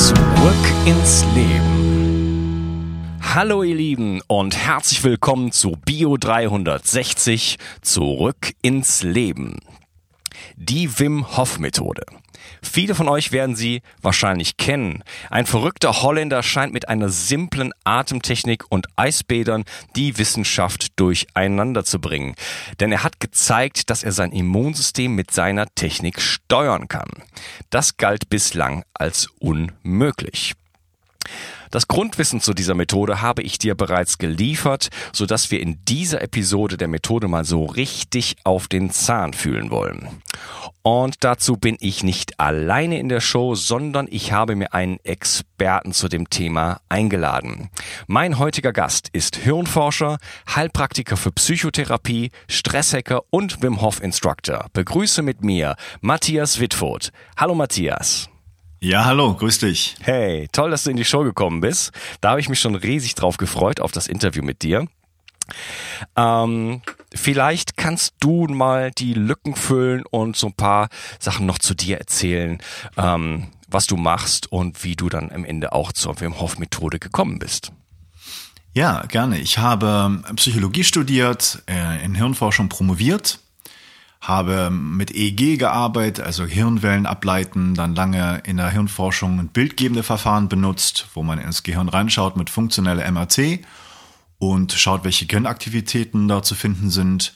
Zurück ins Leben. Hallo ihr Lieben und herzlich willkommen zu Bio 360 Zurück ins Leben. Die Wim Hof Methode. Viele von euch werden sie wahrscheinlich kennen. Ein verrückter Holländer scheint mit einer simplen Atemtechnik und Eisbädern die Wissenschaft durcheinander zu bringen. Denn er hat gezeigt, dass er sein Immunsystem mit seiner Technik steuern kann. Das galt bislang als unmöglich. Das Grundwissen zu dieser Methode habe ich dir bereits geliefert, so dass wir in dieser Episode der Methode mal so richtig auf den Zahn fühlen wollen. Und dazu bin ich nicht alleine in der Show, sondern ich habe mir einen Experten zu dem Thema eingeladen. Mein heutiger Gast ist Hirnforscher, Heilpraktiker für Psychotherapie, Stresshacker und Wim Hof Instructor. Begrüße mit mir Matthias Wittfurt. Hallo Matthias. Ja, hallo, grüß dich. Hey, toll, dass du in die Show gekommen bist. Da habe ich mich schon riesig drauf gefreut, auf das Interview mit dir. Ähm, vielleicht kannst du mal die Lücken füllen und so ein paar Sachen noch zu dir erzählen, ähm, was du machst und wie du dann am Ende auch zur Wim Hof Methode gekommen bist. Ja, gerne. Ich habe Psychologie studiert, äh, in Hirnforschung promoviert habe mit EEG gearbeitet, also Hirnwellen ableiten, dann lange in der Hirnforschung bildgebende Verfahren benutzt, wo man ins Gehirn reinschaut mit funktioneller MRT und schaut, welche Gehirnaktivitäten da zu finden sind.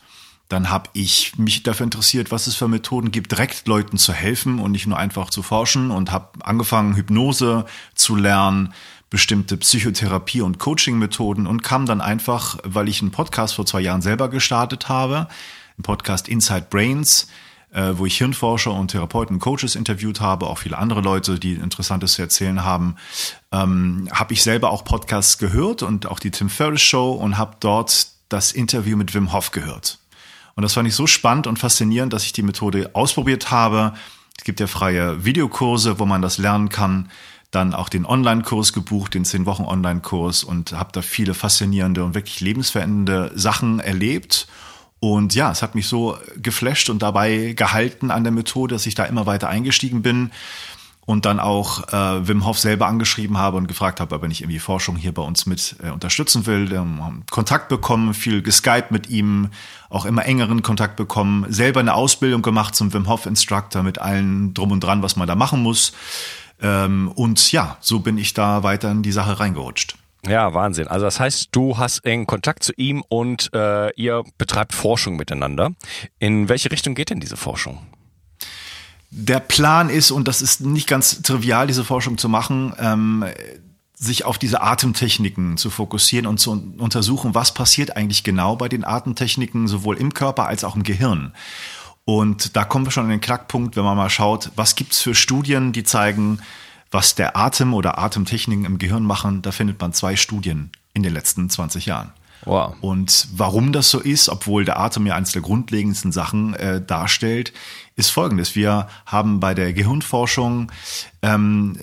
Dann habe ich mich dafür interessiert, was es für Methoden gibt, direkt Leuten zu helfen und nicht nur einfach zu forschen und habe angefangen, Hypnose zu lernen, bestimmte Psychotherapie- und Coaching-Methoden und kam dann einfach, weil ich einen Podcast vor zwei Jahren selber gestartet habe, im Podcast Inside Brains, äh, wo ich Hirnforscher und Therapeuten, Coaches interviewt habe, auch viele andere Leute, die Interessantes zu erzählen haben, ähm, habe ich selber auch Podcasts gehört und auch die Tim Ferriss Show und habe dort das Interview mit Wim Hof gehört. Und das fand ich so spannend und faszinierend, dass ich die Methode ausprobiert habe. Es gibt ja freie Videokurse, wo man das lernen kann. Dann auch den Online-Kurs gebucht, den 10 Wochen Online-Kurs und habe da viele faszinierende und wirklich lebensverändernde Sachen erlebt und ja, es hat mich so geflasht und dabei gehalten an der Methode, dass ich da immer weiter eingestiegen bin und dann auch äh, Wim Hof selber angeschrieben habe und gefragt habe, ob er nicht irgendwie Forschung hier bei uns mit äh, unterstützen will. Haben Kontakt bekommen, viel geskypt mit ihm, auch immer engeren Kontakt bekommen, selber eine Ausbildung gemacht zum Wim Hof Instructor mit allen drum und dran, was man da machen muss. Ähm, und ja, so bin ich da weiter in die Sache reingerutscht. Ja, Wahnsinn. Also das heißt, du hast engen Kontakt zu ihm und äh, ihr betreibt Forschung miteinander. In welche Richtung geht denn diese Forschung? Der Plan ist, und das ist nicht ganz trivial, diese Forschung zu machen, ähm, sich auf diese Atemtechniken zu fokussieren und zu untersuchen, was passiert eigentlich genau bei den Atemtechniken, sowohl im Körper als auch im Gehirn. Und da kommen wir schon an den Knackpunkt, wenn man mal schaut, was gibt's für Studien, die zeigen, was der Atem oder Atemtechniken im Gehirn machen, da findet man zwei Studien in den letzten 20 Jahren. Wow. Und warum das so ist, obwohl der Atem ja eines der grundlegendsten Sachen äh, darstellt, ist folgendes. Wir haben bei der Gehirnforschung ähm,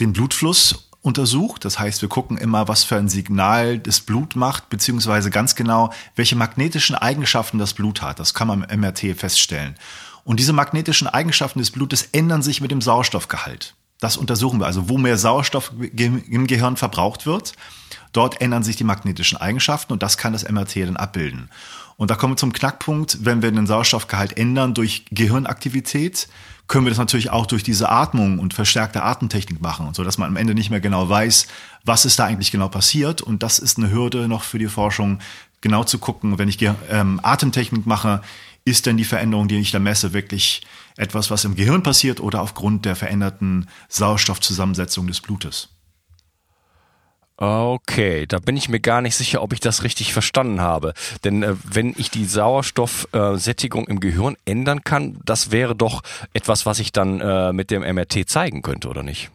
den Blutfluss untersucht. Das heißt, wir gucken immer, was für ein Signal das Blut macht, beziehungsweise ganz genau, welche magnetischen Eigenschaften das Blut hat. Das kann man im MRT feststellen. Und diese magnetischen Eigenschaften des Blutes ändern sich mit dem Sauerstoffgehalt. Das untersuchen wir. Also wo mehr Sauerstoff im Gehirn verbraucht wird, dort ändern sich die magnetischen Eigenschaften und das kann das MRT dann abbilden. Und da kommen wir zum Knackpunkt, wenn wir den Sauerstoffgehalt ändern durch Gehirnaktivität, können wir das natürlich auch durch diese Atmung und verstärkte Atemtechnik machen, so dass man am Ende nicht mehr genau weiß, was ist da eigentlich genau passiert. Und das ist eine Hürde noch für die Forschung, genau zu gucken, wenn ich ähm, Atemtechnik mache, ist denn die Veränderung, die ich da messe, wirklich etwas, was im Gehirn passiert oder aufgrund der veränderten Sauerstoffzusammensetzung des Blutes? Okay, da bin ich mir gar nicht sicher, ob ich das richtig verstanden habe. Denn äh, wenn ich die Sauerstoffsättigung im Gehirn ändern kann, das wäre doch etwas, was ich dann äh, mit dem MRT zeigen könnte, oder nicht?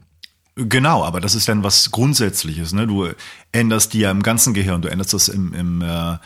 Genau, aber das ist dann was Grundsätzliches. Ne? Du änderst die ja im ganzen Gehirn, du änderst das im, im, äh,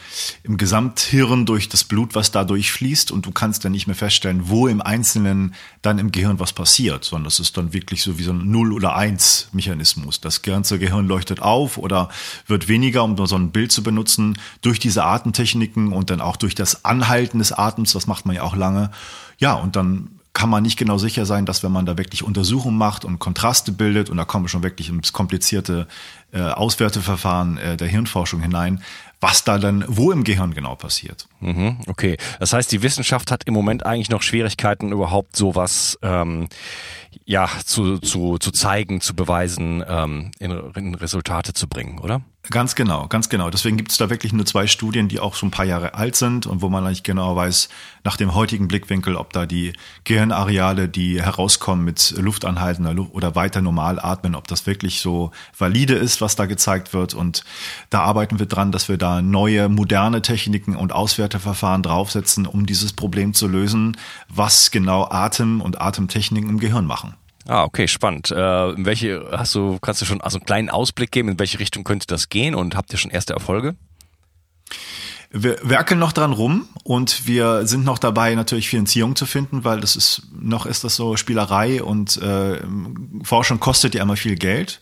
im Gesamthirn durch das Blut, was da durchfließt und du kannst dann nicht mehr feststellen, wo im Einzelnen dann im Gehirn was passiert, sondern das ist dann wirklich so wie so ein Null- oder Eins-Mechanismus. Das ganze Gehirn leuchtet auf oder wird weniger, um so ein Bild zu benutzen, durch diese Atemtechniken und dann auch durch das Anhalten des Atems, das macht man ja auch lange. Ja, und dann kann man nicht genau sicher sein, dass wenn man da wirklich Untersuchungen macht und Kontraste bildet, und da kommen schon wirklich ins komplizierte äh, Auswerteverfahren äh, der Hirnforschung hinein, was da dann wo im Gehirn genau passiert. Mhm, okay, das heißt, die Wissenschaft hat im Moment eigentlich noch Schwierigkeiten, überhaupt sowas ähm, ja zu, zu, zu zeigen, zu beweisen, ähm, in, in Resultate zu bringen, oder? Ganz genau, ganz genau. Deswegen gibt es da wirklich nur zwei Studien, die auch schon ein paar Jahre alt sind und wo man eigentlich genau weiß, nach dem heutigen Blickwinkel, ob da die Gehirnareale, die herauskommen mit Luftanhalten oder weiter normal atmen, ob das wirklich so valide ist, was da gezeigt wird. Und da arbeiten wir dran, dass wir da neue, moderne Techniken und Auswerteverfahren draufsetzen, um dieses Problem zu lösen, was genau Atem und Atemtechniken im Gehirn machen. Ah, okay, spannend. Äh, in welche hast du, kannst du schon also einen kleinen Ausblick geben, in welche Richtung könnte das gehen und habt ihr schon erste Erfolge? Wir werkeln noch dran rum und wir sind noch dabei, natürlich Finanzierung zu finden, weil das ist, noch ist das so Spielerei und äh, Forschung kostet ja immer viel Geld.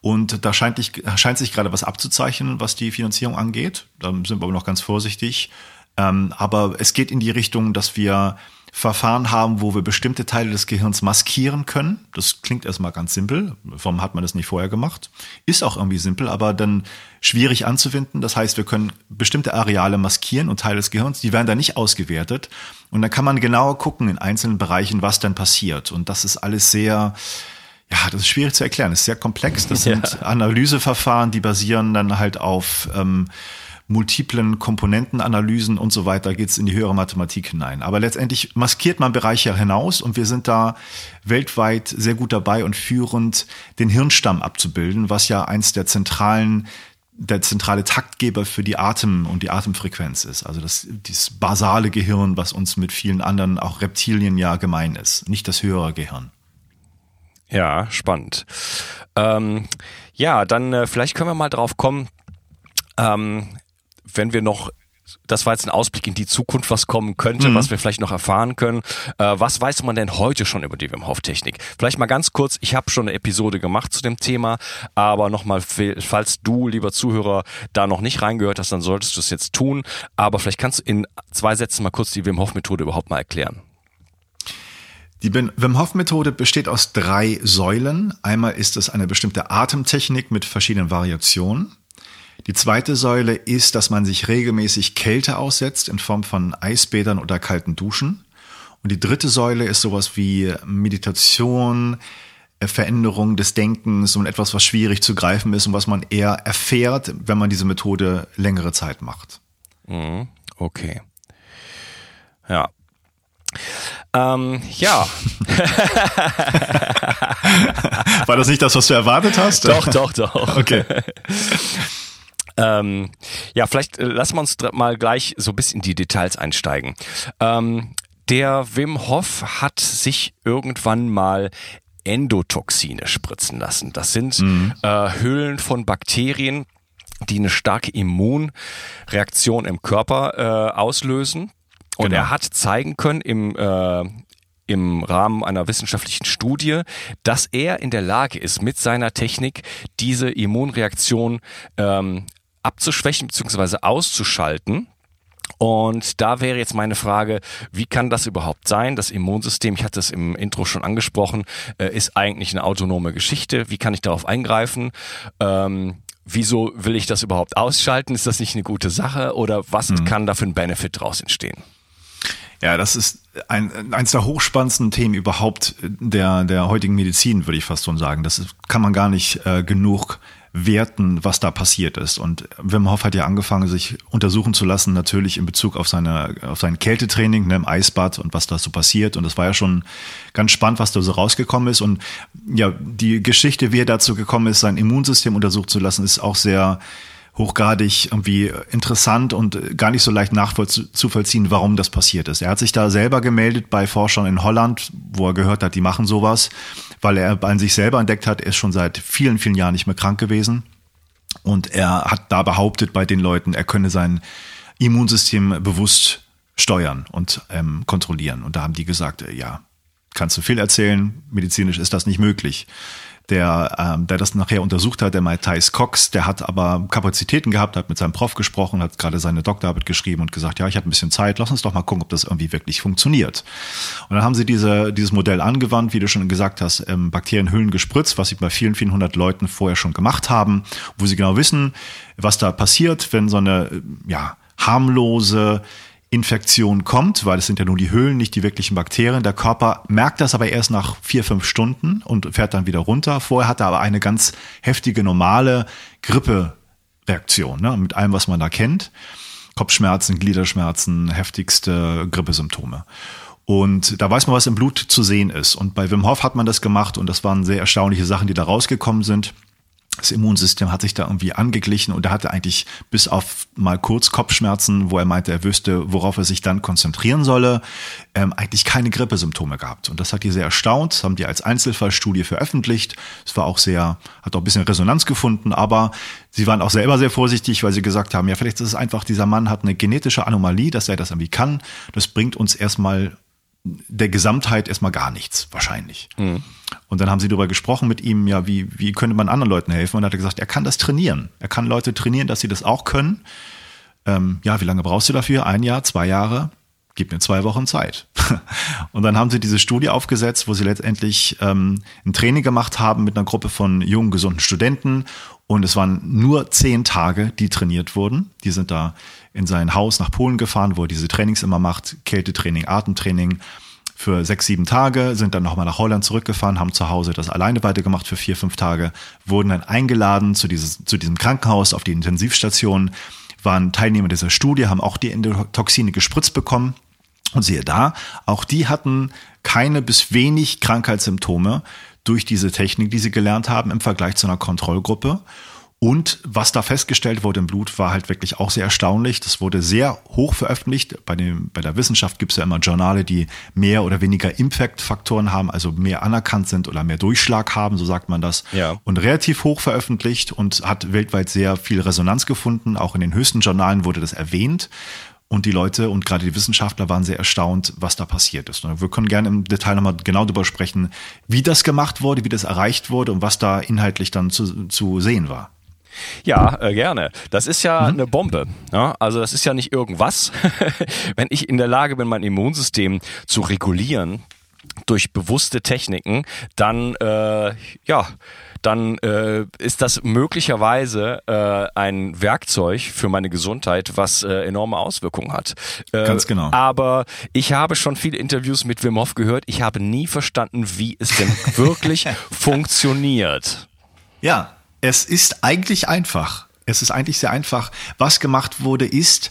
Und da scheint, ich, scheint sich gerade was abzuzeichnen, was die Finanzierung angeht. Da sind wir aber noch ganz vorsichtig. Ähm, aber es geht in die Richtung, dass wir Verfahren haben, wo wir bestimmte Teile des Gehirns maskieren können. Das klingt erstmal ganz simpel. Warum hat man das nicht vorher gemacht? Ist auch irgendwie simpel, aber dann schwierig anzuwenden. Das heißt, wir können bestimmte Areale maskieren und Teile des Gehirns, die werden dann nicht ausgewertet. Und dann kann man genauer gucken in einzelnen Bereichen, was dann passiert. Und das ist alles sehr, ja, das ist schwierig zu erklären. Das ist sehr komplex. Das sind ja. Analyseverfahren, die basieren dann halt auf ähm, multiplen Komponentenanalysen und so weiter geht es in die höhere Mathematik hinein. Aber letztendlich maskiert man Bereiche hinaus und wir sind da weltweit sehr gut dabei und führend, den Hirnstamm abzubilden, was ja eins der zentralen der zentrale Taktgeber für die Atem und die Atemfrequenz ist. Also das, dieses basale Gehirn, was uns mit vielen anderen, auch Reptilien ja gemein ist, nicht das höhere Gehirn. Ja, spannend. Ähm, ja, dann äh, vielleicht können wir mal drauf kommen, ähm, wenn wir noch das war jetzt ein Ausblick in die Zukunft, was kommen könnte, mhm. was wir vielleicht noch erfahren können. Äh, was weiß man denn heute schon über die Wim Hof Technik? Vielleicht mal ganz kurz, ich habe schon eine Episode gemacht zu dem Thema, aber nochmal, falls du, lieber Zuhörer, da noch nicht reingehört hast, dann solltest du es jetzt tun. Aber vielleicht kannst du in zwei Sätzen mal kurz die Wim Hof Methode überhaupt mal erklären. Die Wim Hof Methode besteht aus drei Säulen. Einmal ist es eine bestimmte Atemtechnik mit verschiedenen Variationen. Die zweite Säule ist, dass man sich regelmäßig Kälte aussetzt in Form von Eisbädern oder kalten Duschen. Und die dritte Säule ist sowas wie Meditation, äh, Veränderung des Denkens und etwas, was schwierig zu greifen ist und was man eher erfährt, wenn man diese Methode längere Zeit macht. Mhm. Okay. Ja. Ähm, ja. War das nicht das, was du erwartet hast? Doch, doch, doch. Okay. Ähm, ja, vielleicht äh, lassen wir uns mal gleich so bis in die Details einsteigen. Ähm, der Wim Hof hat sich irgendwann mal Endotoxine spritzen lassen. Das sind mhm. äh, Hüllen von Bakterien, die eine starke Immunreaktion im Körper äh, auslösen. Und genau. er hat zeigen können im, äh, im Rahmen einer wissenschaftlichen Studie, dass er in der Lage ist, mit seiner Technik diese Immunreaktion ähm, abzuschwächen bzw. auszuschalten. Und da wäre jetzt meine Frage, wie kann das überhaupt sein? Das Immunsystem, ich hatte es im Intro schon angesprochen, äh, ist eigentlich eine autonome Geschichte. Wie kann ich darauf eingreifen? Ähm, wieso will ich das überhaupt ausschalten? Ist das nicht eine gute Sache? Oder was mhm. kann da für ein Benefit daraus entstehen? Ja, das ist ein, eins der hochspannendsten Themen überhaupt der, der heutigen Medizin, würde ich fast schon sagen. Das kann man gar nicht äh, genug werten, was da passiert ist. Und Wim Hof hat ja angefangen, sich untersuchen zu lassen, natürlich in Bezug auf seine, auf sein Kältetraining ne, im Eisbad und was da so passiert. Und das war ja schon ganz spannend, was da so rausgekommen ist. Und ja, die Geschichte, wie er dazu gekommen ist, sein Immunsystem untersucht zu lassen, ist auch sehr hochgradig irgendwie interessant und gar nicht so leicht nachzuvollziehen, warum das passiert ist. Er hat sich da selber gemeldet bei Forschern in Holland, wo er gehört hat, die machen sowas, weil er an sich selber entdeckt hat, er ist schon seit vielen, vielen Jahren nicht mehr krank gewesen. Und er hat da behauptet bei den Leuten, er könne sein Immunsystem bewusst steuern und ähm, kontrollieren. Und da haben die gesagt, äh, ja, kannst du viel erzählen, medizinisch ist das nicht möglich der, ähm, der das nachher untersucht hat, der Matthias Cox, der hat aber Kapazitäten gehabt, hat mit seinem Prof gesprochen, hat gerade seine Doktorarbeit geschrieben und gesagt, ja, ich habe ein bisschen Zeit, lass uns doch mal gucken, ob das irgendwie wirklich funktioniert. Und dann haben sie diese, dieses Modell angewandt, wie du schon gesagt hast, ähm, Bakterienhüllen gespritzt, was sie bei vielen, vielen hundert Leuten vorher schon gemacht haben, wo sie genau wissen, was da passiert, wenn so eine, ja, harmlose Infektion kommt, weil es sind ja nur die Höhlen, nicht die wirklichen Bakterien. Der Körper merkt das aber erst nach vier, fünf Stunden und fährt dann wieder runter. Vorher hat er aber eine ganz heftige, normale Grippereaktion, ne, mit allem, was man da kennt. Kopfschmerzen, Gliederschmerzen, heftigste Grippesymptome. Und da weiß man, was im Blut zu sehen ist. Und bei Wim Hof hat man das gemacht und das waren sehr erstaunliche Sachen, die da rausgekommen sind das Immunsystem hat sich da irgendwie angeglichen und er hatte eigentlich bis auf mal kurz Kopfschmerzen, wo er meinte, er wüsste, worauf er sich dann konzentrieren solle, ähm, eigentlich keine Grippesymptome gehabt. Und das hat die sehr erstaunt, das haben die als Einzelfallstudie veröffentlicht. Es war auch sehr, hat auch ein bisschen Resonanz gefunden, aber sie waren auch selber sehr vorsichtig, weil sie gesagt haben, ja, vielleicht ist es einfach, dieser Mann hat eine genetische Anomalie, dass er das irgendwie kann. Das bringt uns erstmal der Gesamtheit erstmal gar nichts, wahrscheinlich. Mhm. Und dann haben sie darüber gesprochen mit ihm, ja, wie, wie könnte man anderen Leuten helfen? Und er hat gesagt, er kann das trainieren. Er kann Leute trainieren, dass sie das auch können. Ähm, ja, wie lange brauchst du dafür? Ein Jahr, zwei Jahre? Gib mir zwei Wochen Zeit. und dann haben sie diese Studie aufgesetzt, wo sie letztendlich ähm, ein Training gemacht haben mit einer Gruppe von jungen, gesunden Studenten. Und es waren nur zehn Tage, die trainiert wurden. Die sind da in sein Haus nach Polen gefahren, wo er diese Trainings immer macht, Kältetraining, Atemtraining für sechs, sieben Tage, sind dann nochmal nach Holland zurückgefahren, haben zu Hause das alleine weitergemacht für vier, fünf Tage, wurden dann eingeladen zu, dieses, zu diesem Krankenhaus auf die Intensivstation, waren Teilnehmer dieser Studie, haben auch die Endotoxine gespritzt bekommen. Und siehe da, auch die hatten keine bis wenig Krankheitssymptome durch diese Technik, die sie gelernt haben im Vergleich zu einer Kontrollgruppe. Und was da festgestellt wurde im Blut, war halt wirklich auch sehr erstaunlich. Das wurde sehr hoch veröffentlicht. Bei, dem, bei der Wissenschaft gibt es ja immer Journale, die mehr oder weniger Impact-Faktoren haben, also mehr anerkannt sind oder mehr Durchschlag haben, so sagt man das. Ja. Und relativ hoch veröffentlicht und hat weltweit sehr viel Resonanz gefunden. Auch in den höchsten Journalen wurde das erwähnt. Und die Leute und gerade die Wissenschaftler waren sehr erstaunt, was da passiert ist. Wir können gerne im Detail nochmal genau darüber sprechen, wie das gemacht wurde, wie das erreicht wurde und was da inhaltlich dann zu, zu sehen war. Ja, äh, gerne. Das ist ja mhm. eine Bombe. Ja? Also das ist ja nicht irgendwas. Wenn ich in der Lage bin, mein Immunsystem zu regulieren durch bewusste Techniken, dann äh, ja dann äh, ist das möglicherweise äh, ein Werkzeug für meine Gesundheit, was äh, enorme Auswirkungen hat. Äh, Ganz genau. Aber ich habe schon viele Interviews mit Wim Hof gehört. Ich habe nie verstanden, wie es denn wirklich funktioniert. Ja, es ist eigentlich einfach. Es ist eigentlich sehr einfach. Was gemacht wurde, ist,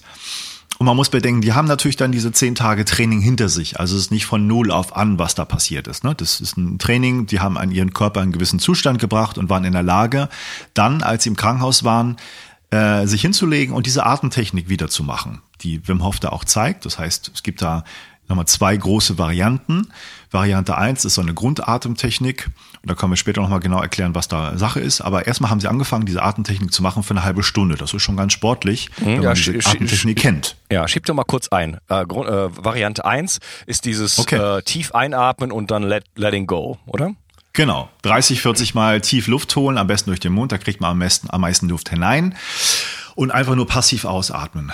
und man muss bedenken, die haben natürlich dann diese zehn Tage Training hinter sich. Also es ist nicht von null auf an, was da passiert ist. Ne? Das ist ein Training, die haben an ihren Körper einen gewissen Zustand gebracht und waren in der Lage, dann, als sie im Krankenhaus waren, äh, sich hinzulegen und diese Atemtechnik wiederzumachen, die Wim Hof da auch zeigt. Das heißt, es gibt da nochmal zwei große Varianten. Variante eins ist so eine Grundatemtechnik. Und da können wir später nochmal genau erklären, was da Sache ist. Aber erstmal haben sie angefangen, diese Atemtechnik zu machen für eine halbe Stunde. Das ist schon ganz sportlich, mhm, wenn ja, man diese Atemtechnik kennt. Ja, schieb doch mal kurz ein. Äh, Grund, äh, Variante eins ist dieses okay. äh, tief einatmen und dann let, letting go, oder? Genau. 30, 40 Mal tief Luft holen, am besten durch den Mund, da kriegt man am meisten, am meisten Luft hinein. Und einfach nur passiv ausatmen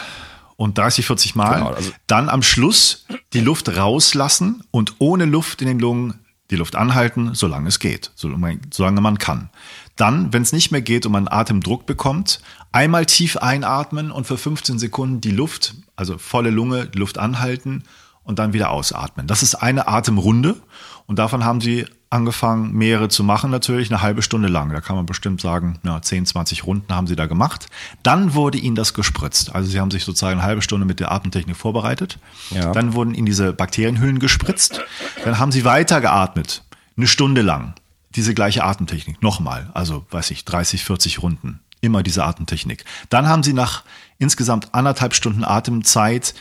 und 30, 40 Mal. Genau, also dann am Schluss die Luft rauslassen und ohne Luft in den Lungen die Luft anhalten, solange es geht, solange man kann. Dann, wenn es nicht mehr geht und man Atemdruck bekommt, einmal tief einatmen und für 15 Sekunden die Luft, also volle Lunge, Luft anhalten und dann wieder ausatmen. Das ist eine Atemrunde und davon haben sie angefangen, mehrere zu machen, natürlich eine halbe Stunde lang. Da kann man bestimmt sagen, ja, 10, 20 Runden haben sie da gemacht. Dann wurde ihnen das gespritzt. Also sie haben sich sozusagen eine halbe Stunde mit der Atemtechnik vorbereitet. Ja. Dann wurden ihnen diese Bakterienhüllen gespritzt. Dann haben sie weiter geatmet. Eine Stunde lang. Diese gleiche Atemtechnik. Nochmal. Also, weiß ich, 30, 40 Runden immer diese Atemtechnik. Dann haben sie nach insgesamt anderthalb Stunden Atemzeit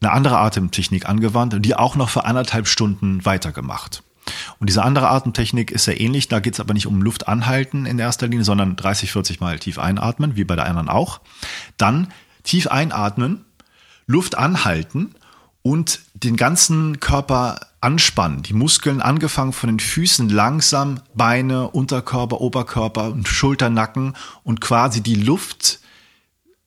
eine andere Atemtechnik angewandt und die auch noch für anderthalb Stunden weitergemacht. Und diese andere Atemtechnik ist sehr ähnlich, da geht es aber nicht um Luft anhalten in erster Linie, sondern 30, 40 Mal tief einatmen, wie bei der anderen auch. Dann tief einatmen, Luft anhalten und den ganzen Körper anspannen. Die Muskeln angefangen von den Füßen langsam, Beine, Unterkörper, Oberkörper und Schulternacken und quasi die Luft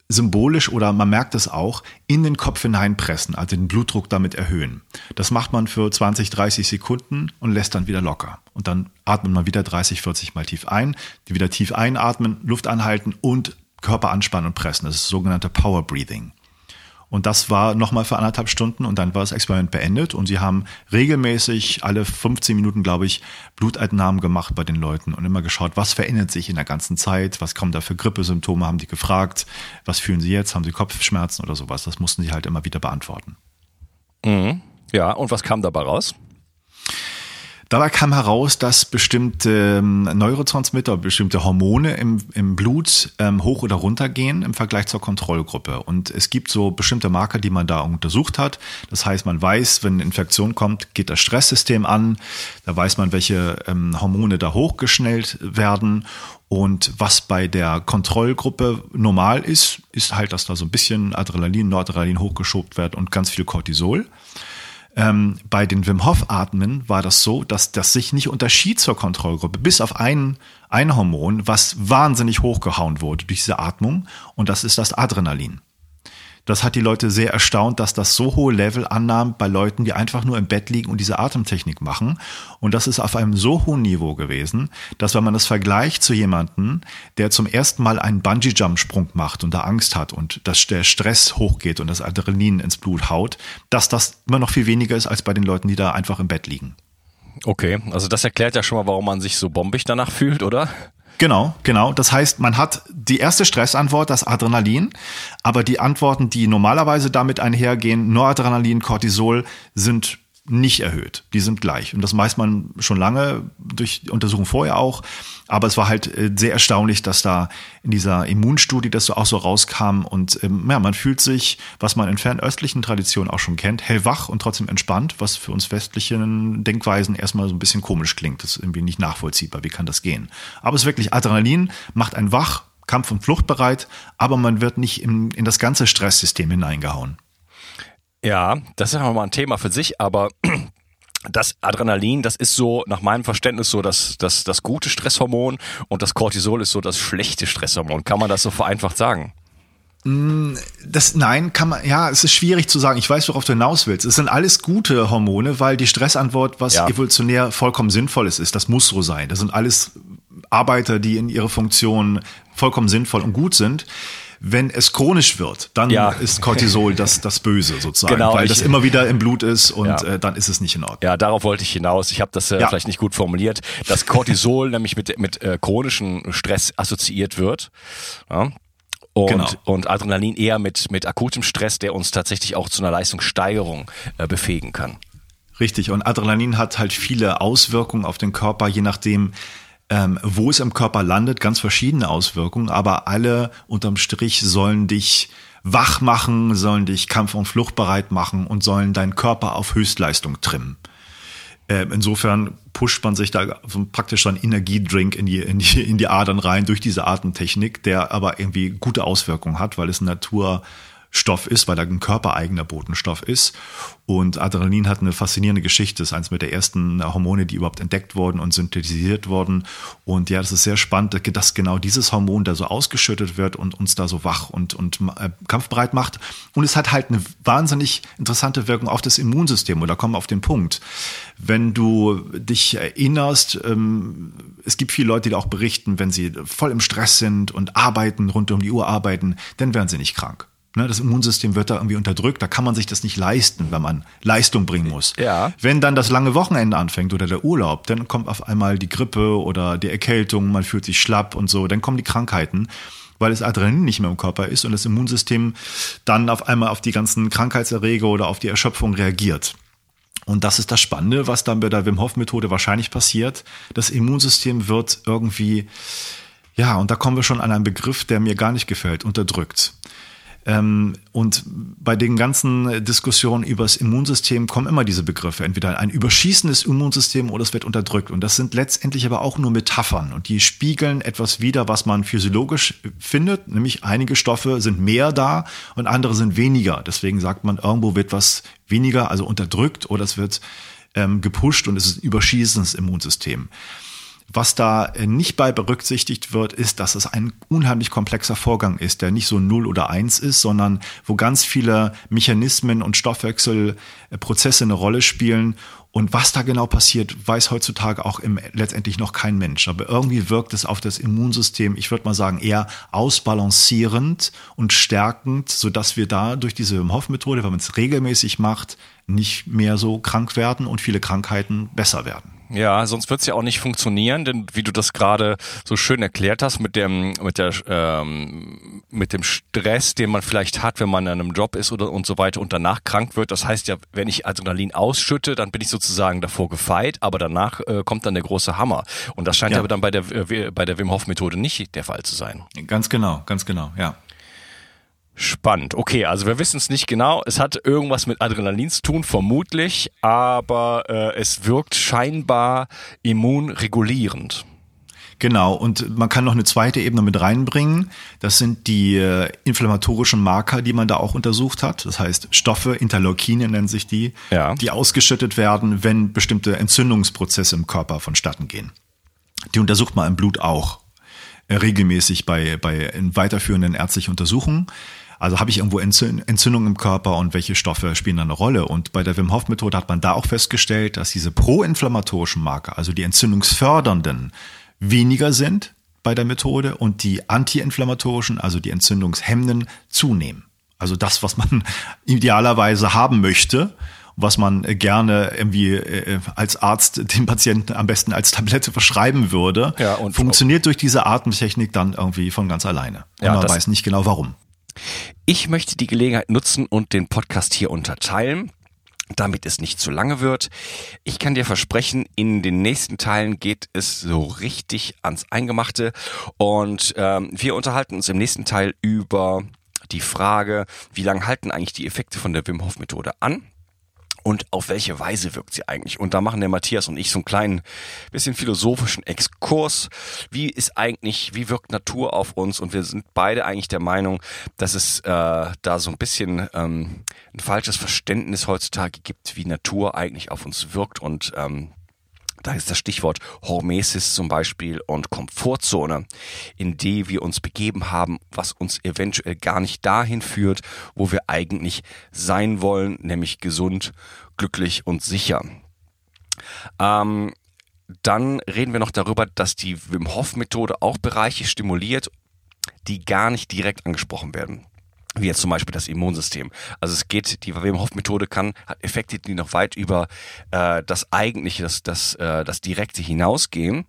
symbolisch oder man merkt es auch, in den Kopf hineinpressen, also den Blutdruck damit erhöhen. Das macht man für 20, 30 Sekunden und lässt dann wieder locker. Und dann atmet man wieder 30, 40 Mal tief ein, wieder tief einatmen, Luft anhalten und Körper anspannen und pressen. Das ist das sogenannte Power Breathing. Und das war nochmal für anderthalb Stunden und dann war das Experiment beendet und sie haben regelmäßig alle 15 Minuten, glaube ich, Blutentnahmen gemacht bei den Leuten und immer geschaut, was verändert sich in der ganzen Zeit, was kommen da für Grippesymptome, haben die gefragt, was fühlen sie jetzt, haben sie Kopfschmerzen oder sowas. Das mussten sie halt immer wieder beantworten. Mhm. Ja, und was kam dabei raus? Dabei kam heraus, dass bestimmte ähm, Neurotransmitter, bestimmte Hormone im, im Blut ähm, hoch oder runter gehen im Vergleich zur Kontrollgruppe. Und es gibt so bestimmte Marker, die man da untersucht hat. Das heißt, man weiß, wenn eine Infektion kommt, geht das Stresssystem an. Da weiß man, welche ähm, Hormone da hochgeschnellt werden. Und was bei der Kontrollgruppe normal ist, ist halt, dass da so ein bisschen Adrenalin, Noradrenalin hochgeschobt wird und ganz viel Cortisol. Ähm, bei den Wim Hof Atmen war das so, dass das sich nicht unterschied zur Kontrollgruppe, bis auf ein, ein Hormon, was wahnsinnig hochgehauen wurde durch diese Atmung, und das ist das Adrenalin. Das hat die Leute sehr erstaunt, dass das so hohe Level annahm bei Leuten, die einfach nur im Bett liegen und diese Atemtechnik machen. Und das ist auf einem so hohen Niveau gewesen, dass wenn man das vergleicht zu jemandem, der zum ersten Mal einen Bungee-Jump-Sprung macht und da Angst hat und dass der Stress hochgeht und das Adrenalin ins Blut haut, dass das immer noch viel weniger ist als bei den Leuten, die da einfach im Bett liegen. Okay, also das erklärt ja schon mal, warum man sich so bombig danach fühlt, oder? Genau, genau. Das heißt, man hat die erste Stressantwort, das Adrenalin, aber die Antworten, die normalerweise damit einhergehen, Noradrenalin, Cortisol, sind nicht erhöht. Die sind gleich. Und das weiß man schon lange durch die Untersuchung vorher auch. Aber es war halt äh, sehr erstaunlich, dass da in dieser Immunstudie das so auch so rauskam. Und ähm, ja, man fühlt sich, was man in fernöstlichen Traditionen auch schon kennt, hellwach und trotzdem entspannt, was für uns westlichen Denkweisen erstmal so ein bisschen komisch klingt. Das ist irgendwie nicht nachvollziehbar. Wie kann das gehen? Aber es ist wirklich Adrenalin, macht einen wach, Kampf- und Fluchtbereit, aber man wird nicht in, in das ganze Stresssystem hineingehauen. Ja, das ist ja mal ein Thema für sich, aber das Adrenalin, das ist so nach meinem Verständnis so das, das, das gute Stresshormon und das Cortisol ist so das schlechte Stresshormon. Kann man das so vereinfacht sagen? Mm, das, nein, kann man, ja, es ist schwierig zu sagen. Ich weiß, worauf du hinaus willst. Es sind alles gute Hormone, weil die Stressantwort, was ja. evolutionär vollkommen sinnvoll ist, ist, das muss so sein. Das sind alles Arbeiter, die in ihrer Funktion vollkommen sinnvoll und gut sind wenn es chronisch wird, dann ja. ist Cortisol das, das Böse sozusagen, genau, weil ich, das immer wieder im Blut ist und ja. äh, dann ist es nicht in Ordnung. Ja, darauf wollte ich hinaus. Ich habe das äh, ja. vielleicht nicht gut formuliert, dass Cortisol nämlich mit, mit äh, chronischem Stress assoziiert wird. Und, genau. und Adrenalin eher mit, mit akutem Stress, der uns tatsächlich auch zu einer Leistungssteigerung äh, befähigen kann. Richtig. Und Adrenalin hat halt viele Auswirkungen auf den Körper, je nachdem, ähm, wo es im Körper landet, ganz verschiedene Auswirkungen, aber alle unterm Strich sollen dich wach machen, sollen dich kampf- und fluchtbereit machen und sollen deinen Körper auf Höchstleistung trimmen. Ähm, insofern pusht man sich da praktisch so einen Energiedrink in die, in, die, in die Adern rein durch diese Atemtechnik, der aber irgendwie gute Auswirkungen hat, weil es Natur Stoff ist, weil er ein körpereigener Botenstoff ist. Und Adrenalin hat eine faszinierende Geschichte. Ist eines mit der ersten Hormone, die überhaupt entdeckt wurden und synthetisiert wurden. Und ja, das ist sehr spannend, dass genau dieses Hormon da so ausgeschüttet wird und uns da so wach und, und äh, kampfbereit macht. Und es hat halt eine wahnsinnig interessante Wirkung auf das Immunsystem. Und da kommen wir auf den Punkt. Wenn du dich erinnerst, ähm, es gibt viele Leute, die auch berichten, wenn sie voll im Stress sind und arbeiten, rund um die Uhr arbeiten, dann werden sie nicht krank. Ne, das Immunsystem wird da irgendwie unterdrückt. Da kann man sich das nicht leisten, wenn man Leistung bringen muss. Ja. Wenn dann das lange Wochenende anfängt oder der Urlaub, dann kommt auf einmal die Grippe oder die Erkältung, man fühlt sich schlapp und so, dann kommen die Krankheiten weil das Adrenalin nicht mehr im Körper ist und das Immunsystem dann auf einmal auf die ganzen Krankheitserreger oder auf die Erschöpfung reagiert. Und das ist das Spannende, was dann bei der Wim Hof Methode wahrscheinlich passiert. Das Immunsystem wird irgendwie Ja, und da kommen wir schon an einen Begriff, der mir gar nicht gefällt, unterdrückt. Ähm, und bei den ganzen Diskussionen über das Immunsystem kommen immer diese Begriffe. Entweder ein überschießendes Immunsystem oder es wird unterdrückt. Und das sind letztendlich aber auch nur Metaphern. Und die spiegeln etwas wider, was man physiologisch findet. Nämlich einige Stoffe sind mehr da und andere sind weniger. Deswegen sagt man, irgendwo wird was weniger, also unterdrückt oder es wird ähm, gepusht und es ist ein überschießendes Immunsystem. Was da äh, nicht bei berücksichtigt wird, ist, dass es ein unheimlich komplexer Vorgang ist, der nicht so 0 oder 1 ist, sondern wo ganz viele Mechanismen und Stoffwechselprozesse eine Rolle spielen. Und was da genau passiert, weiß heutzutage auch im, letztendlich noch kein Mensch. Aber irgendwie wirkt es auf das Immunsystem, ich würde mal sagen, eher ausbalancierend und stärkend, sodass wir da durch diese Hoff-Methode, wenn man es regelmäßig macht, nicht mehr so krank werden und viele Krankheiten besser werden. Ja, sonst wird es ja auch nicht funktionieren, denn wie du das gerade so schön erklärt hast mit dem mit der ähm, mit dem Stress, den man vielleicht hat, wenn man in einem Job ist oder und so weiter und danach krank wird. Das heißt ja, wenn ich Adrenalin ausschütte, dann bin ich sozusagen davor gefeit, aber danach äh, kommt dann der große Hammer. Und das scheint ja, aber dann bei der äh, bei der Wim Hof Methode nicht der Fall zu sein. Ganz genau, ganz genau, ja. Spannend. Okay, also wir wissen es nicht genau. Es hat irgendwas mit Adrenalin zu tun, vermutlich, aber äh, es wirkt scheinbar immunregulierend. Genau, und man kann noch eine zweite Ebene mit reinbringen. Das sind die äh, inflammatorischen Marker, die man da auch untersucht hat. Das heißt Stoffe, Interleukine nennen sich die, ja. die ausgeschüttet werden, wenn bestimmte Entzündungsprozesse im Körper vonstatten gehen. Die untersucht man im Blut auch äh, regelmäßig bei, bei weiterführenden ärztlichen Untersuchungen. Also habe ich irgendwo Entzündung im Körper und welche Stoffe spielen da eine Rolle? Und bei der Wim Hof Methode hat man da auch festgestellt, dass diese proinflammatorischen Marker, also die entzündungsfördernden, weniger sind bei der Methode und die antiinflammatorischen, also die entzündungshemmenden, zunehmen. Also das, was man idealerweise haben möchte, was man gerne irgendwie äh, als Arzt dem Patienten am besten als Tablette verschreiben würde, ja, und funktioniert durch diese Atemtechnik dann irgendwie von ganz alleine. Und ja, man weiß nicht genau warum. Ich möchte die Gelegenheit nutzen und den Podcast hier unterteilen damit es nicht zu lange wird. Ich kann dir versprechen, in den nächsten Teilen geht es so richtig ans Eingemachte und ähm, wir unterhalten uns im nächsten Teil über die Frage, wie lange halten eigentlich die Effekte von der Wim Hof Methode an? Und auf welche Weise wirkt sie eigentlich? Und da machen der Matthias und ich so einen kleinen bisschen philosophischen Exkurs. Wie ist eigentlich, wie wirkt Natur auf uns? Und wir sind beide eigentlich der Meinung, dass es äh, da so ein bisschen ähm, ein falsches Verständnis heutzutage gibt, wie Natur eigentlich auf uns wirkt und ähm, da ist das Stichwort Hormesis zum Beispiel und Komfortzone, in die wir uns begeben haben, was uns eventuell gar nicht dahin führt, wo wir eigentlich sein wollen, nämlich gesund, glücklich und sicher. Ähm, dann reden wir noch darüber, dass die Wim Hof Methode auch Bereiche stimuliert, die gar nicht direkt angesprochen werden wie jetzt zum Beispiel das Immunsystem. Also es geht, die Wim Hof Methode kann, hat Effekte, die noch weit über äh, das eigentliche, das, das, äh, das Direkte hinausgehen.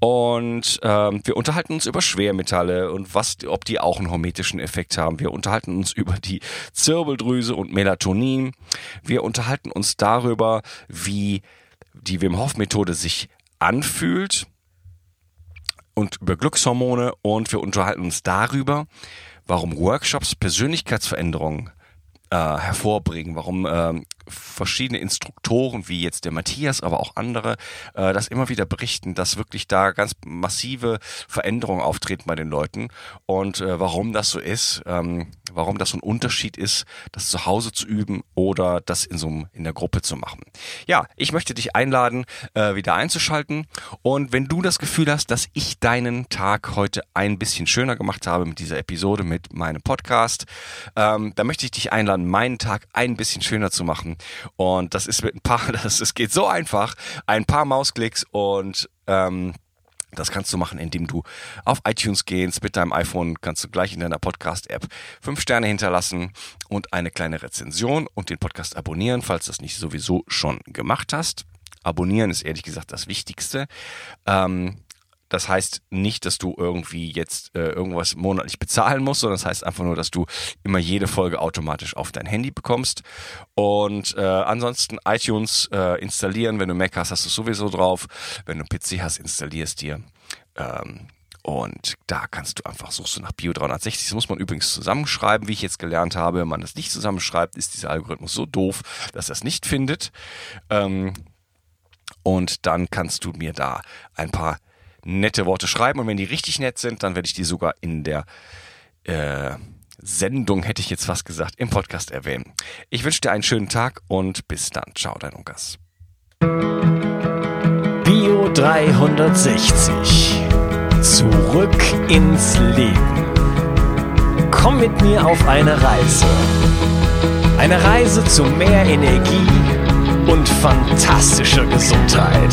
Und äh, wir unterhalten uns über Schwermetalle und was, ob die auch einen hormetischen Effekt haben. Wir unterhalten uns über die Zirbeldrüse und Melatonin. Wir unterhalten uns darüber, wie die Wim Hof Methode sich anfühlt und über Glückshormone und wir unterhalten uns darüber, warum Workshops Persönlichkeitsveränderungen äh, hervorbringen, warum äh, verschiedene Instruktoren wie jetzt der Matthias, aber auch andere, äh, das immer wieder berichten, dass wirklich da ganz massive Veränderungen auftreten bei den Leuten und äh, warum das so ist, ähm, warum das so ein Unterschied ist, das zu Hause zu üben oder das in so in der Gruppe zu machen. Ja, ich möchte dich einladen, äh, wieder einzuschalten und wenn du das Gefühl hast, dass ich deinen Tag heute ein bisschen schöner gemacht habe mit dieser Episode, mit meinem Podcast, ähm, dann möchte ich dich einladen, meinen Tag ein bisschen schöner zu machen und das ist mit ein paar, das, es geht so einfach, ein paar Mausklicks und ähm, das kannst du machen, indem du auf iTunes gehst mit deinem iPhone, kannst du gleich in deiner Podcast-App fünf Sterne hinterlassen und eine kleine Rezension und den Podcast abonnieren, falls du das nicht sowieso schon gemacht hast. Abonnieren ist ehrlich gesagt das Wichtigste. Ähm, das heißt nicht, dass du irgendwie jetzt äh, irgendwas monatlich bezahlen musst, sondern das heißt einfach nur, dass du immer jede Folge automatisch auf dein Handy bekommst. Und äh, ansonsten iTunes äh, installieren. Wenn du Mac hast, hast du sowieso drauf. Wenn du PC hast, installierst dir. Ähm, Und da kannst du einfach, suchst du nach Bio 360. Das muss man übrigens zusammenschreiben, wie ich jetzt gelernt habe. Wenn man das nicht zusammenschreibt, ist dieser Algorithmus so doof, dass er es nicht findet. Ähm, und dann kannst du mir da ein paar nette Worte schreiben. Und wenn die richtig nett sind, dann werde ich die sogar in der äh, Sendung, hätte ich jetzt fast gesagt, im Podcast erwähnen. Ich wünsche dir einen schönen Tag und bis dann. Ciao, dein Ungas. Bio 360. Zurück ins Leben. Komm mit mir auf eine Reise. Eine Reise zu mehr Energie und fantastischer Gesundheit.